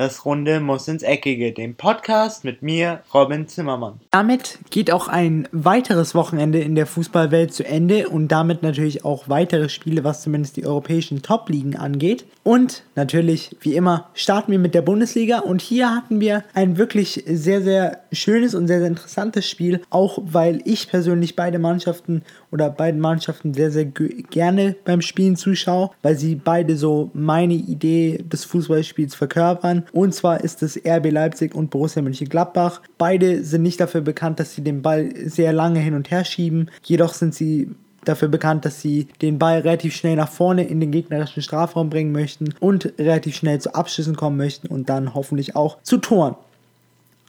Das Runde muss ins Eckige, dem Podcast mit mir, Robin Zimmermann. Damit geht auch ein weiteres Wochenende in der Fußballwelt zu Ende und damit natürlich auch weitere Spiele, was zumindest die europäischen Top-Ligen angeht. Und natürlich, wie immer, starten wir mit der Bundesliga und hier hatten wir ein wirklich sehr, sehr schönes und sehr, sehr interessantes Spiel, auch weil ich persönlich beide Mannschaften oder beiden Mannschaften sehr, sehr gerne beim Spielen zuschaue, weil sie beide so meine Idee des Fußballspiels verkörpern. Und zwar ist es RB Leipzig und Borussia Mönchengladbach. Beide sind nicht dafür bekannt, dass sie den Ball sehr lange hin und her schieben. Jedoch sind sie dafür bekannt, dass sie den Ball relativ schnell nach vorne in den gegnerischen Strafraum bringen möchten und relativ schnell zu Abschlüssen kommen möchten und dann hoffentlich auch zu Toren.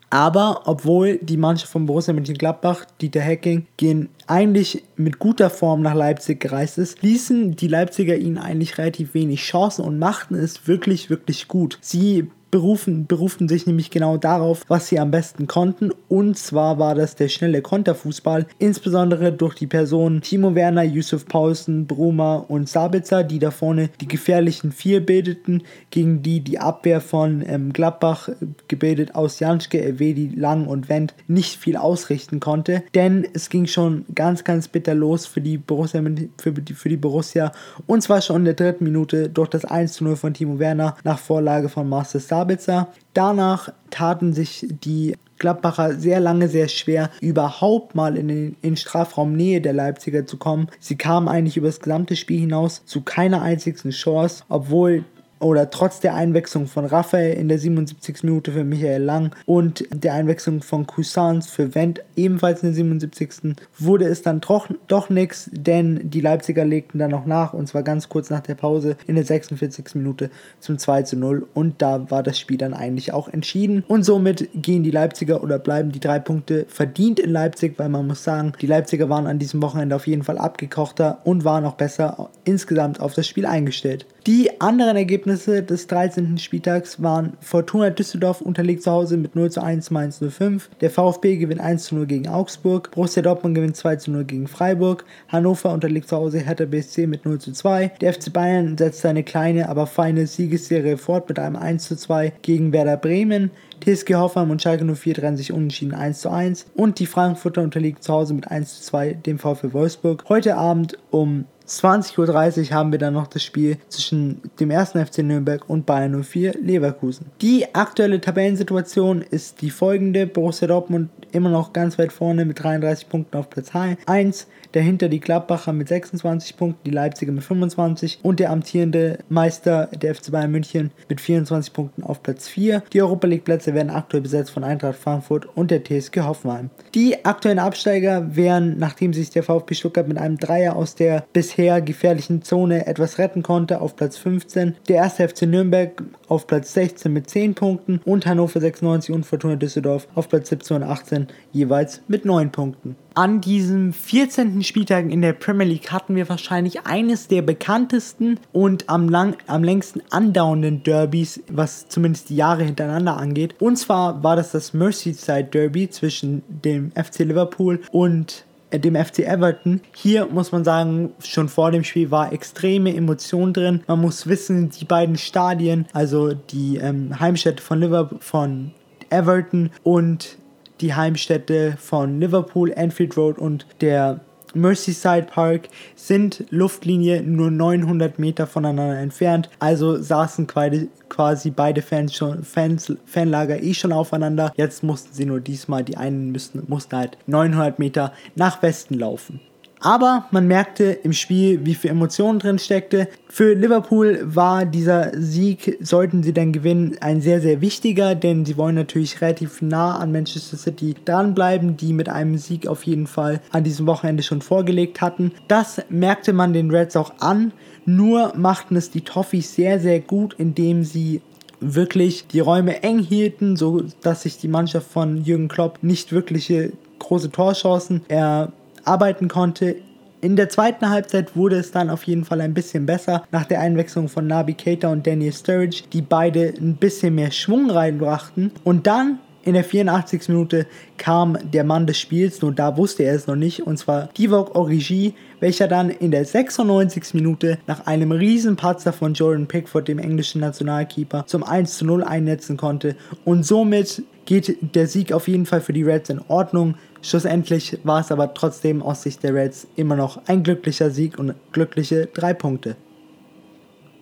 Aber obwohl die Mannschaft von Borussia Mönchengladbach, Dieter Hecking, gehen eigentlich mit guter Form nach Leipzig gereist ist, ließen die Leipziger ihnen eigentlich relativ wenig Chancen und machten es wirklich, wirklich gut. Sie berufen, beruften sich nämlich genau darauf, was sie am besten konnten. Und zwar war das der schnelle Konterfußball, insbesondere durch die Personen Timo Werner, Yusuf Paulsen, Bruma und Sabitzer, die da vorne die gefährlichen vier bildeten, gegen die die Abwehr von ähm, Gladbach, gebildet aus Janschke, Evedi, Lang und Wendt, nicht viel ausrichten konnte. Denn es ging schon ganz, ganz bitter los für die Borussia, für die, für die Borussia. Und zwar schon in der dritten Minute durch das 1 0 von Timo Werner nach Vorlage von Sabitzer Sabitzer. Danach taten sich die Gladbacher sehr lange sehr schwer, überhaupt mal in den in Strafraumnähe der Leipziger zu kommen. Sie kamen eigentlich über das gesamte Spiel hinaus zu keiner einzigen Chance, obwohl oder trotz der Einwechslung von Raphael in der 77. Minute für Michael Lang und der Einwechslung von Cousins für Wendt ebenfalls in der 77. wurde es dann doch, doch nichts, denn die Leipziger legten dann noch nach und zwar ganz kurz nach der Pause in der 46. Minute zum 2 zu 0 und da war das Spiel dann eigentlich auch entschieden und somit gehen die Leipziger oder bleiben die drei Punkte verdient in Leipzig, weil man muss sagen, die Leipziger waren an diesem Wochenende auf jeden Fall abgekochter und waren auch besser insgesamt auf das Spiel eingestellt. Die anderen Ergebnisse des 13. Spieltags waren Fortuna Düsseldorf unterliegt zu Hause mit 0 zu 1 Mainz 05, der VfB gewinnt 1 zu 0 gegen Augsburg, Borussia Dortmund gewinnt 2 zu 0 gegen Freiburg, Hannover unterliegt zu Hause Hertha BSC mit 0 zu 2, der FC Bayern setzt seine kleine, aber feine Siegesserie fort mit einem 1 zu 2 gegen Werder Bremen, TSG Hoffenheim und Schalke 04 trennen sich unentschieden 1 zu 1 und die Frankfurter unterliegt zu Hause mit 1 zu 2 dem VfB Wolfsburg. Heute Abend um 20.30 Uhr haben wir dann noch das Spiel zwischen dem 1. FC Nürnberg und Bayern 04 Leverkusen. Die aktuelle Tabellensituation ist die folgende. Borussia Dortmund immer noch ganz weit vorne mit 33 Punkten auf Platz 1. Dahinter die Gladbacher mit 26 Punkten, die Leipziger mit 25 und der amtierende Meister der FC Bayern München mit 24 Punkten auf Platz 4. Die Europa League Plätze werden aktuell besetzt von Eintracht Frankfurt und der TSG Hoffenheim. Die aktuellen Absteiger wären, nachdem sich der VfB Stuttgart mit einem Dreier aus der bisher gefährlichen Zone etwas retten konnte, auf Platz 15, der 1. FC Nürnberg auf Platz 16 mit 10 Punkten und Hannover 96 und Fortuna Düsseldorf auf Platz 17 und 18 jeweils mit 9 Punkten. An diesem 14. Spieltag in der Premier League hatten wir wahrscheinlich eines der bekanntesten und am, lang, am längsten andauernden Derbys, was zumindest die Jahre hintereinander angeht. Und zwar war das das Merseyside Derby zwischen dem FC Liverpool und dem FC Everton. Hier muss man sagen, schon vor dem Spiel war extreme Emotion drin. Man muss wissen, die beiden Stadien, also die ähm, Heimstätte von Liverpool, von Everton und die Heimstätte von Liverpool, Anfield Road und der Merseyside Park sind Luftlinie nur 900 Meter voneinander entfernt, also saßen quasi beide Fans schon, Fans, Fanlager eh schon aufeinander. Jetzt mussten sie nur diesmal, die einen müssten, mussten halt 900 Meter nach Westen laufen. Aber man merkte im Spiel, wie viel Emotionen drin steckte. Für Liverpool war dieser Sieg, sollten sie dann gewinnen, ein sehr, sehr wichtiger, denn sie wollen natürlich relativ nah an Manchester City dranbleiben, die mit einem Sieg auf jeden Fall an diesem Wochenende schon vorgelegt hatten. Das merkte man den Reds auch an. Nur machten es die Toffees sehr, sehr gut, indem sie wirklich die Räume eng hielten, so dass sich die Mannschaft von Jürgen Klopp nicht wirkliche große Torchancen er arbeiten konnte. In der zweiten Halbzeit wurde es dann auf jeden Fall ein bisschen besser nach der Einwechslung von Nabi Keita und Daniel Sturridge, die beide ein bisschen mehr Schwung reinbrachten. Und dann In der 84. Minute kam der Mann des Spiels, nur da wusste er es noch nicht, und zwar Divock Origi, welcher dann in der 96. Minute nach einem Riesenpatzer von Jordan Pickford, dem englischen Nationalkeeper, zum 1 zu 0 einnetzen konnte. Und somit geht der Sieg auf jeden Fall für die Reds in Ordnung. Schlussendlich war es aber trotzdem aus Sicht der Reds immer noch ein glücklicher Sieg und glückliche drei Punkte.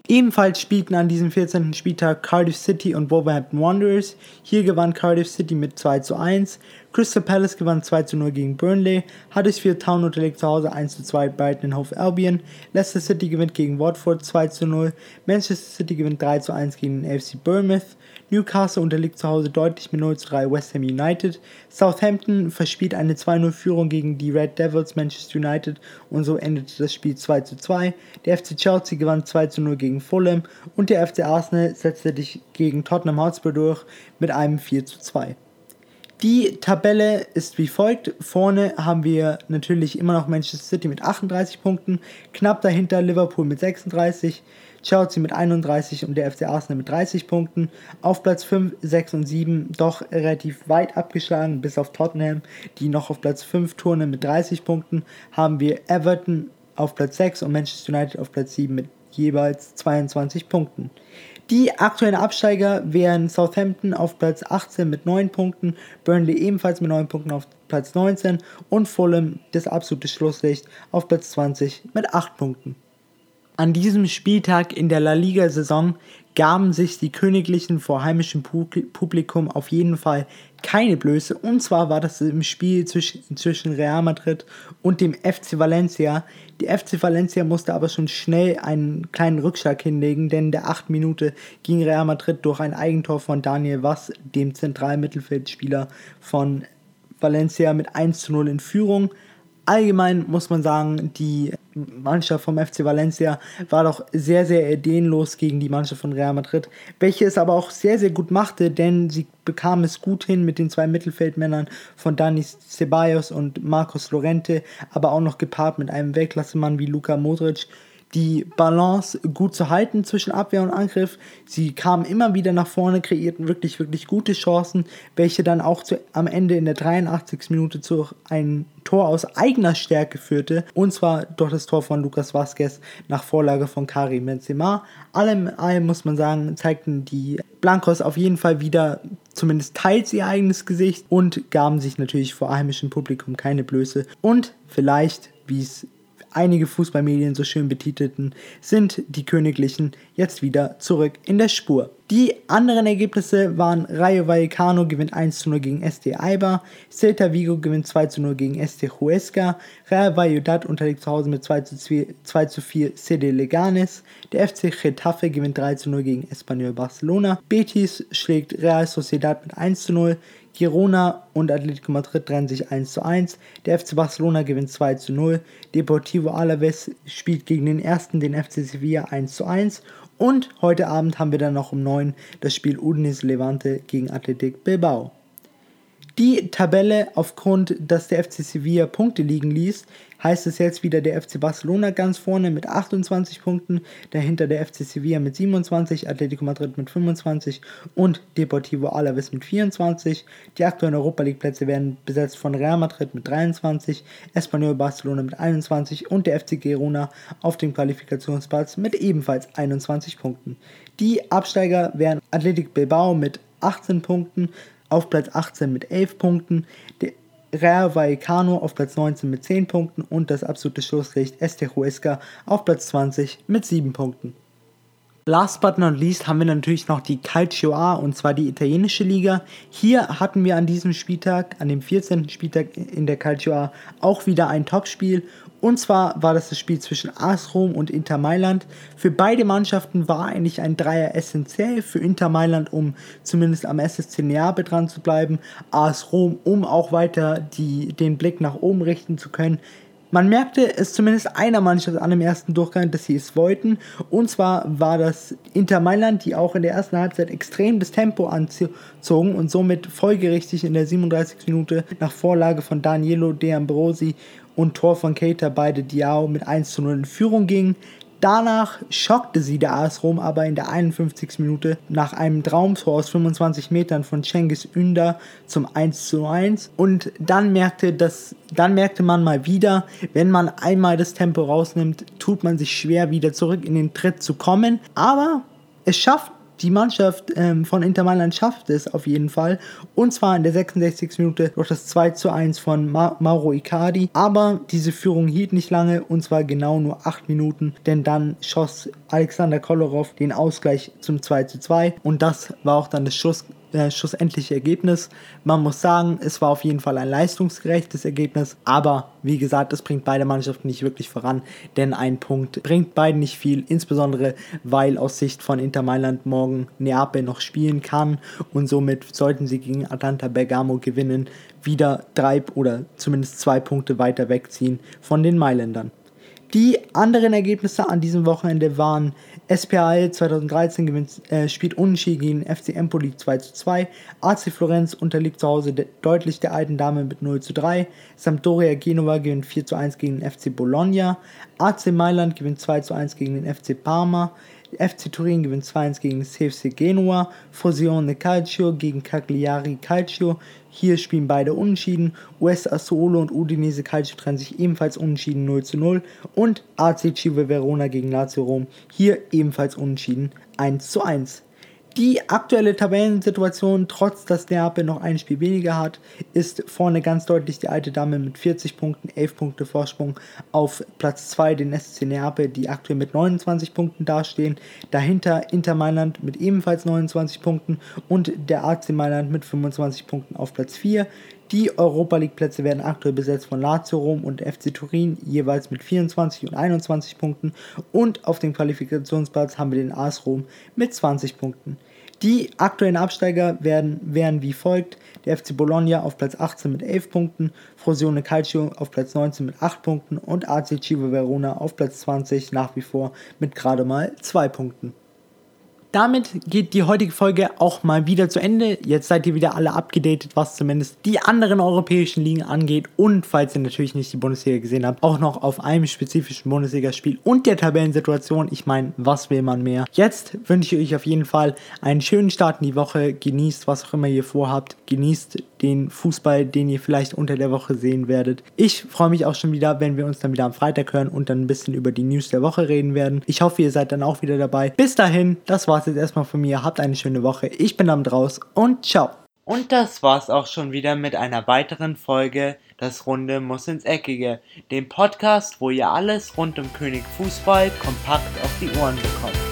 Ebenfalls spielten an diesem 14. Spieltag Cardiff City und Wolverhampton Wanderers. Hier gewann Cardiff City mit 2 zu 1. Crystal Palace gewann 2 zu 0 gegen Burnley. Huddersfield Town unterlegt zu Hause 1 zu 2 Brighton Hove Albion. Leicester City gewinnt gegen Watford 2 zu 0. Manchester City gewinnt 3 zu 1 gegen den AFC Bournemouth. Newcastle unterliegt zu Hause deutlich mit 0 zu 3 West Ham United. Southampton verspielt eine 2-0-Führung gegen die Red Devils Manchester United und so endete das Spiel 2 zu 2. Der FC Chelsea gewann 2 zu 0 gegen Fulham und der FC Arsenal setzte sich gegen Tottenham Hotspur durch mit einem 4 zu 2. Die Tabelle ist wie folgt. Vorne haben wir natürlich immer noch Manchester City mit 38 Punkten, knapp dahinter Liverpool mit 36, Chelsea mit 31 und der FC Arsenal mit 30 Punkten. Auf Platz 5, 6 und 7 doch relativ weit abgeschlagen, bis auf Tottenham, die noch auf Platz 5 turnen mit 30 Punkten. Haben wir Everton auf Platz 6 und Manchester United auf Platz 7 mit jeweils 22 Punkten. Die aktuellen Absteiger wären Southampton auf Platz 18 mit 9 Punkten, Burnley ebenfalls mit 9 Punkten auf Platz 19 und Fulham, das absolute Schlusslicht, auf Platz 20 mit 8 Punkten. An diesem Spieltag in der La Liga-Saison gaben sich die Königlichen vor heimischem Publikum auf jeden Fall keine Blöße. Und zwar war das im Spiel zwischen, Real Madrid und dem FC Valencia. Die FC Valencia musste aber schon schnell einen kleinen Rückschlag hinlegen, denn in der 8. Minute ging Real Madrid durch ein Eigentor von Daniel Vass, dem zentralen Mittelfeldspieler von Valencia, mit 1 zu 0 in Führung allgemein muss man sagen, die Mannschaft vom FC Valencia war doch sehr, sehr ideenlos gegen die Mannschaft von Real Madrid, welche es aber auch sehr, sehr gut machte, denn sie bekam es gut hin mit den zwei Mittelfeldmännern von Dani Ceballos und Marcos Lorente, aber auch noch gepaart mit einem Weltklassemann wie Luka Modric, die Balance gut zu halten zwischen Abwehr und Angriff. Sie kamen immer wieder nach vorne, kreierten wirklich, wirklich gute Chancen, welche dann auch zu, am Ende in der 83. Minute zu einem Tor aus eigener Stärke führte. Und zwar durch das Tor von Lucas Vazquez nach Vorlage von Karim Benzema. Allem allem muss man sagen, zeigten die Blancos auf jeden Fall wieder zumindest teils ihr eigenes Gesicht und gaben sich natürlich vor heimischem Publikum keine Blöße. Und vielleicht, wie es einige Fußballmedien so schön betitelten, sind die Königlichen jetzt wieder zurück in der Spur. Die anderen Ergebnisse waren Rayo Vallecano gewinnt 1 zu 0 gegen SD Aiba, Celta Vigo gewinnt 2 zu 0 gegen SD Huesca, Real Valladolid unterliegt zu Hause mit 2 zu, 2 zu 4 CD Leganes, der FC Getafe gewinnt 3 zu 0 gegen Espanyol Barcelona, Betis schlägt Real Sociedad mit 1 zu 0, Girona und Atletico Madrid trennen sich 1 zu 1. Der FC Barcelona gewinnt 2 zu 0. Deportivo Alaves spielt gegen den ersten, den FC Sevilla 1 zu 1. Und heute Abend haben wir dann noch um 9 das Spiel Udinese Levante gegen Athletic Bilbao. Die Tabelle aufgrund, dass der FC Sevilla Punkte liegen ließ, heißt es jetzt wieder der FC Barcelona ganz vorne mit 28 Punkten, dahinter der FC Sevilla mit 27, Atletico Madrid mit 25 und Deportivo Alaves mit 24. Die aktuellen Europa League Plätze werden besetzt von Real Madrid mit 23, Espanyol Barcelona mit 21 und der FC Girona auf dem Qualifikationsplatz mit ebenfalls 21 Punkten. Die Absteiger wären Athletic Bilbao mit 18 Punkten, auf Platz 18 mit 11 Punkten, der Real Vallecano auf Platz 19 mit 10 Punkten und das absolute Schlusslicht Este Huesca auf Platz 20 mit 7 Punkten. Last but not least haben wir natürlich noch die Calcio A und zwar die italienische Liga. Hier hatten wir an diesem Spieltag, an dem 14. Spieltag in der Calcio A, auch wieder ein Topspiel und zwar war das das Spiel zwischen AS Rom und Inter Mailand. Für beide Mannschaften war eigentlich ein Dreier essentiell. Für Inter Mailand, um zumindest am SSC Neapel dran zu bleiben. AS Rom, um auch weiter die, den Blick nach oben richten zu können. Man merkte es zumindest einer Mannschaft an dem ersten Durchgang, dass sie es wollten. Und zwar war das Inter Mailand, die auch in der ersten Halbzeit extrem das Tempo anzogen und somit folgerichtig in der 37. Minute nach Vorlage von Danielo De Ambrosi und Tor von Keita beide Diao mit 1 zu 0 in Führung gingen. Danach schockte sie der AS Rom aber in der 51. Minute nach einem Traumtor aus 25 Metern von Cengiz Ünder zum 1:1 und dann merkte, das, dann merkte man mal wieder, wenn man einmal das Tempo rausnimmt, tut man sich schwer wieder zurück in den Tritt zu kommen, aber es schafft die Mannschaft ähm, von Inter Mailand schafft es auf jeden Fall. Und zwar in der 66. Minute durch das 2 zu 1 von Ma Mauro Icardi. Aber diese Führung hielt nicht lange und zwar genau nur 8 Minuten, denn dann schoss Alexander Kolarov den Ausgleich zum 2 zu 2 und das war auch dann das Schuss äh, schlussendliche Ergebnis. Man muss sagen, es war auf jeden Fall ein leistungsgerechtes Ergebnis, aber wie gesagt, es bringt beide Mannschaften nicht wirklich voran, denn ein Punkt bringt beiden nicht viel, insbesondere weil aus Sicht von Inter Mailand morgen Neapel noch spielen kann und somit sollten sie gegen Atalanta Bergamo gewinnen, wieder drei oder zumindest zwei Punkte weiter wegziehen von den Mailändern. Die anderen Ergebnisse an diesem Wochenende waren SPAL 2013 gewinnt, äh, spielt unentschieden gegen FC Empoli 2 zu 2. AC Florenz unterliegt zu Hause de deutlich der alten Dame mit 0 zu 3. Sampdoria Genova gewinnt 4 zu 1 gegen den FC Bologna. AC Mailand gewinnt 2 zu 1 gegen den FC Parma. FC Turin gewinnt 2-1 gegen CFC Genua, Frosinone Calcio gegen Cagliari Calcio. Hier spielen beide unentschieden. US Assuolo und Udinese Calcio trennen sich ebenfalls unentschieden 0 zu 0. Und AC Chive Verona gegen Lazio Rom. Hier ebenfalls unentschieden 1 zu 1. Die aktuelle Tabellensituation, trotz dass Neapel noch ein Spiel weniger hat, ist vorne ganz deutlich die alte Dame mit 40 Punkten, 11 Punkte Vorsprung auf Platz 2, den SC Neapel, die aktuell mit 29 Punkten dastehen. Dahinter Inter Mailand mit ebenfalls 29 Punkten und der AC Mailand mit 25 Punkten auf Platz 4. Die Europa League Plätze werden aktuell besetzt von Lazio Rom und FC Turin jeweils mit 24 und 21 Punkten und auf dem Qualifikationsplatz haben wir den AS Rom mit 20 Punkten. Die aktuellen Absteiger werden, wären wie folgt: der FC Bologna auf Platz 18 mit 11 Punkten, Frosione Calcio auf Platz 19 mit 8 Punkten und AC Chivo Verona auf Platz 20 nach wie vor mit gerade mal 2 Punkten. Damit geht die heutige Folge auch mal wieder zu Ende. Jetzt seid ihr wieder alle abgedatet, was zumindest die anderen europäischen Ligen angeht. Und falls ihr natürlich nicht die Bundesliga gesehen habt, auch noch auf einem spezifischen Bundesligaspiel und der Tabellensituation. Ich meine, was will man mehr? Jetzt wünsche ich euch auf jeden Fall einen schönen Start in die Woche. Genießt, was auch immer ihr vorhabt. Genießt den Fußball, den ihr vielleicht unter der Woche sehen werdet. Ich freue mich auch schon wieder, wenn wir uns dann wieder am Freitag hören und dann ein bisschen über die News der Woche reden werden. Ich hoffe, ihr seid dann auch wieder dabei. Bis dahin, das war's jetzt erstmal von mir. Habt eine schöne Woche. Ich bin am draus und ciao. Und das war's auch schon wieder mit einer weiteren Folge Das Runde muss ins Eckige, dem Podcast, wo ihr alles rund um König Fußball kompakt auf die Ohren bekommt.